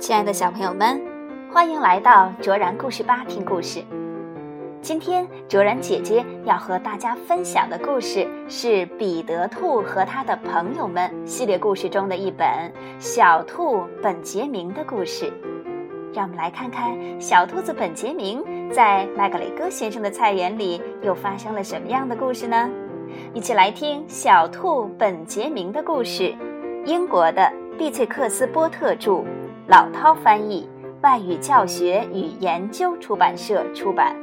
亲爱的小朋友们，欢迎来到卓然故事吧听故事。今天卓然姐姐要和大家分享的故事是《彼得兔和他的朋友们》系列故事中的一本《小兔本杰明》的故事。让我们来看看小兔子本杰明在麦格雷戈先生的菜园里又发生了什么样的故事呢？一起来听《小兔本杰明》的故事。英国的碧翠克斯波特著，老涛翻译，外语教学与研究出版社出版。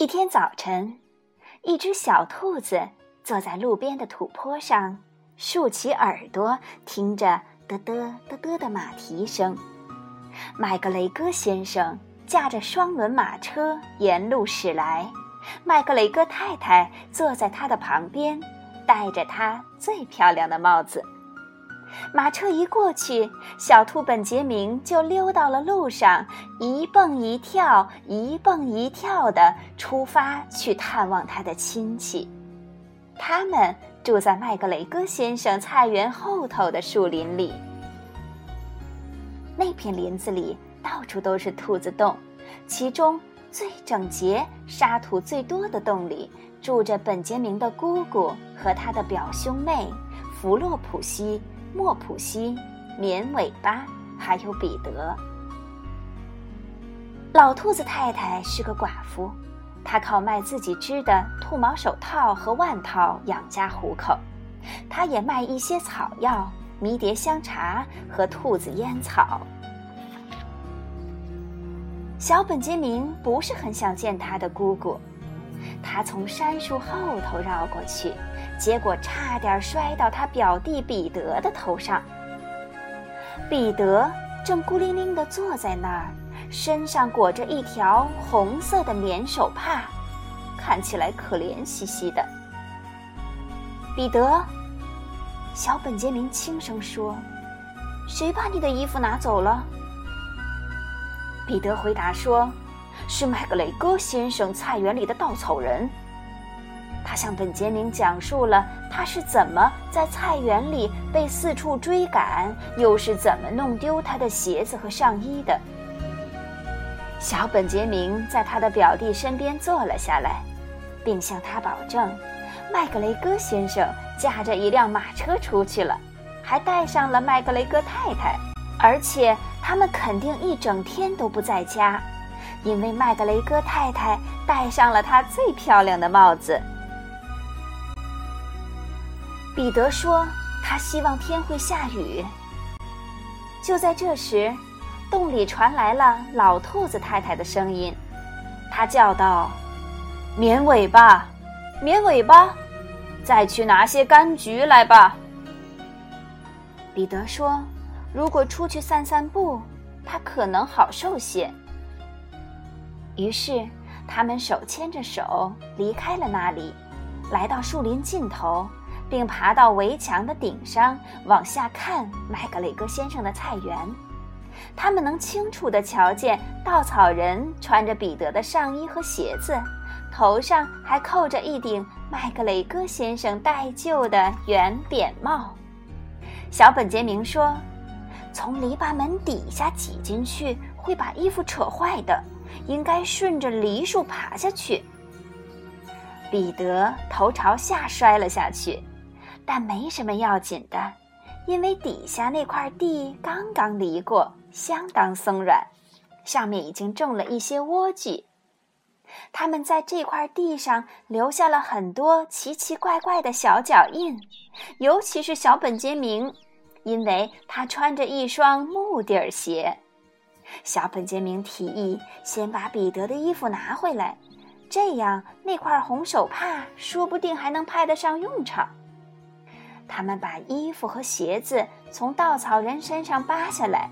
一天早晨，一只小兔子坐在路边的土坡上，竖起耳朵听着嘚嘚嘚嘚的马蹄声。麦格雷戈先生驾着双轮马车沿路驶来，麦格雷戈太太坐在他的旁边，戴着她最漂亮的帽子。马车一过去，小兔本杰明就溜到了路上，一蹦一跳，一蹦一跳的出发去探望他的亲戚。他们住在麦格雷戈先生菜园后头的树林里。那片林子里到处都是兔子洞，其中最整洁、沙土最多的洞里，住着本杰明的姑姑和他的表兄妹弗洛普西。莫普西、绵尾巴，还有彼得。老兔子太太是个寡妇，她靠卖自己织的兔毛手套和腕套养家糊口。她也卖一些草药、迷迭香茶和兔子烟草。小本杰明不是很想见他的姑姑，他从杉树后头绕过去。结果差点摔到他表弟彼得的头上。彼得正孤零零地坐在那儿，身上裹着一条红色的棉手帕，看起来可怜兮兮的。彼得，小本杰明轻声说：“谁把你的衣服拿走了？”彼得回答说：“是麦格雷戈先生菜园里的稻草人。”他向本杰明讲述了他是怎么在菜园里被四处追赶，又是怎么弄丢他的鞋子和上衣的。小本杰明在他的表弟身边坐了下来，并向他保证，麦格雷戈先生驾着一辆马车出去了，还带上了麦格雷戈太太，而且他们肯定一整天都不在家，因为麦格雷戈太太戴上了她最漂亮的帽子。彼得说：“他希望天会下雨。”就在这时，洞里传来了老兔子太太的声音，她叫道：“绵尾巴，绵尾巴，再去拿些柑橘来吧。”彼得说：“如果出去散散步，他可能好受些。”于是，他们手牵着手离开了那里，来到树林尽头。并爬到围墙的顶上往下看麦格雷戈先生的菜园，他们能清楚地瞧见稻草人穿着彼得的上衣和鞋子，头上还扣着一顶麦格雷戈先生戴旧的圆扁帽。小本杰明说：“从篱笆门底下挤进去会把衣服扯坏的，应该顺着梨树爬下去。”彼得头朝下摔了下去。但没什么要紧的，因为底下那块地刚刚犁过，相当松软，上面已经种了一些莴苣。他们在这块地上留下了很多奇奇怪怪的小脚印，尤其是小本杰明，因为他穿着一双木底儿鞋。小本杰明提议先把彼得的衣服拿回来，这样那块红手帕说不定还能派得上用场。他们把衣服和鞋子从稻草人身上扒下来，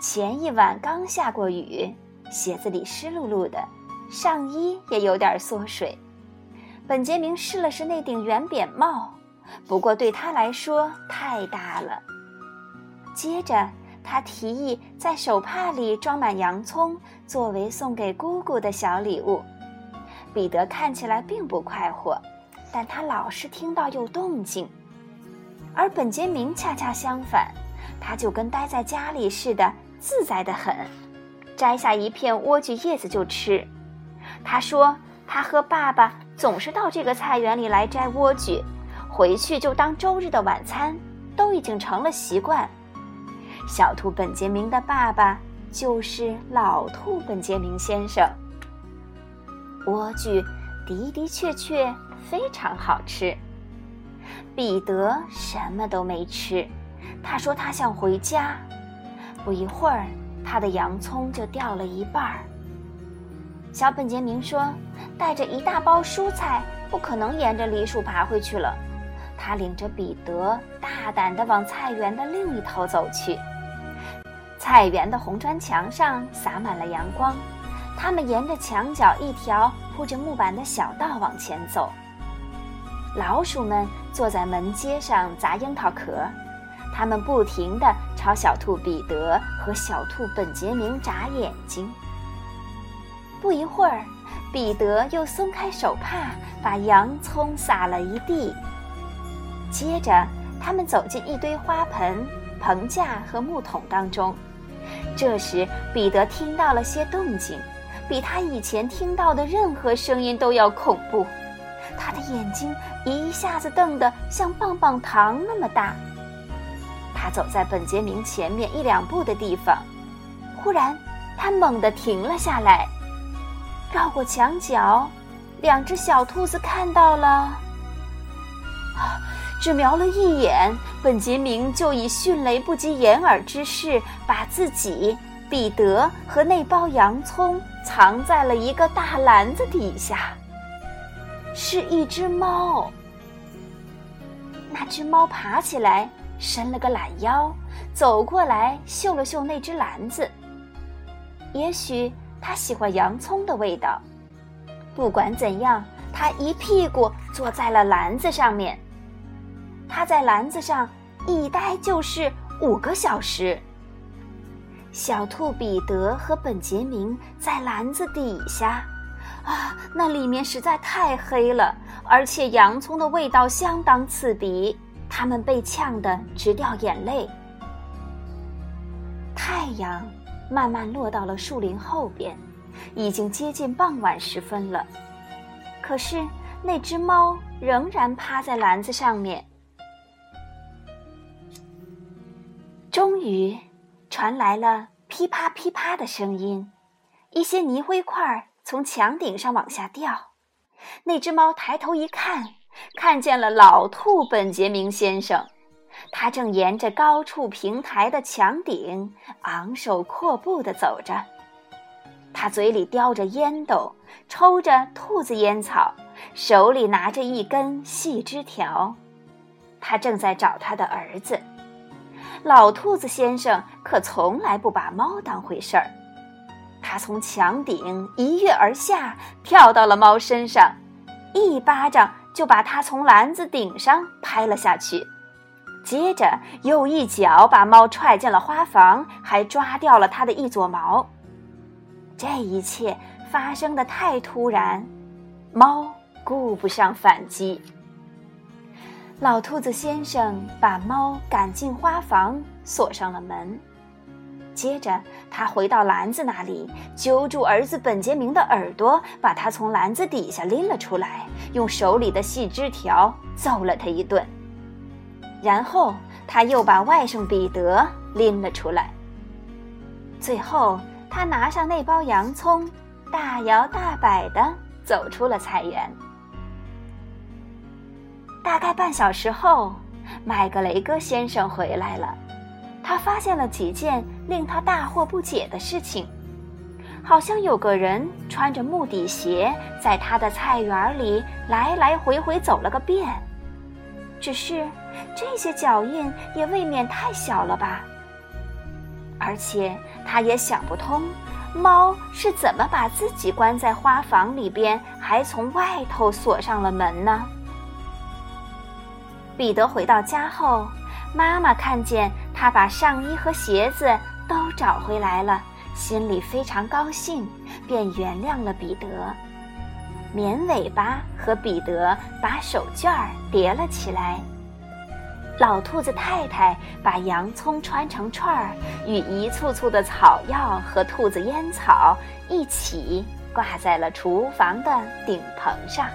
前一晚刚下过雨，鞋子里湿漉漉的，上衣也有点缩水。本杰明试了试那顶圆扁帽，不过对他来说太大了。接着，他提议在手帕里装满洋葱，作为送给姑姑的小礼物。彼得看起来并不快活，但他老是听到有动静，而本杰明恰恰相反，他就跟待在家里似的，自在得很。摘下一片莴苣叶子就吃。他说：“他和爸爸总是到这个菜园里来摘莴苣，回去就当周日的晚餐，都已经成了习惯。”小兔本杰明的爸爸就是老兔本杰明先生。莴苣的的确确非常好吃。彼得什么都没吃，他说他想回家。不一会儿。他的洋葱就掉了一半儿。小本杰明说：“带着一大包蔬菜，不可能沿着梨树爬回去了。”他领着彼得大胆地往菜园的另一头走去。菜园的红砖墙上洒满了阳光，他们沿着墙角一条铺着木板的小道往前走。老鼠们坐在门阶上砸樱桃壳。他们不停地朝小兔彼得和小兔本杰明眨眼睛。不一会儿，彼得又松开手帕，把洋葱撒了一地。接着，他们走进一堆花盆、棚架和木桶当中。这时，彼得听到了些动静，比他以前听到的任何声音都要恐怖。他的眼睛一下子瞪得像棒棒糖那么大。他走在本杰明前面一两步的地方，忽然，他猛地停了下来。绕过墙角，两只小兔子看到了，只瞄了一眼，本杰明就以迅雷不及掩耳之势把自己、彼得和那包洋葱藏在了一个大篮子底下。是一只猫。那只猫爬起来。伸了个懒腰，走过来嗅了嗅那只篮子。也许它喜欢洋葱的味道。不管怎样，它一屁股坐在了篮子上面。他在篮子上一待就是五个小时。小兔彼得和本杰明在篮子底下，啊，那里面实在太黑了，而且洋葱的味道相当刺鼻。他们被呛得直掉眼泪。太阳慢慢落到了树林后边，已经接近傍晚时分了。可是那只猫仍然趴在篮子上面。终于，传来了噼啪噼啪的声音，一些泥灰块从墙顶上往下掉。那只猫抬头一看。看见了老兔本杰明先生，他正沿着高处平台的墙顶昂首阔步地走着。他嘴里叼着烟斗，抽着兔子烟草，手里拿着一根细枝条。他正在找他的儿子。老兔子先生可从来不把猫当回事儿。他从墙顶一跃而下，跳到了猫身上，一巴掌。就把它从篮子顶上拍了下去，接着又一脚把猫踹进了花房，还抓掉了它的一撮毛。这一切发生的太突然，猫顾不上反击。老兔子先生把猫赶进花房，锁上了门。接着，他回到篮子那里，揪住儿子本杰明的耳朵，把他从篮子底下拎了出来，用手里的细枝条揍了他一顿。然后，他又把外甥彼得拎了出来。最后，他拿上那包洋葱，大摇大摆地走出了菜园。大概半小时后，麦格雷戈先生回来了。他发现了几件令他大惑不解的事情，好像有个人穿着木底鞋在他的菜园里来来回回走了个遍。只是这些脚印也未免太小了吧？而且他也想不通，猫是怎么把自己关在花房里边，还从外头锁上了门呢？彼得回到家后，妈妈看见他把上衣和鞋子都找回来了，心里非常高兴，便原谅了彼得。绵尾巴和彼得把手绢叠了起来。老兔子太太把洋葱穿成串儿，与一簇簇的草药和兔子烟草一起挂在了厨房的顶棚上。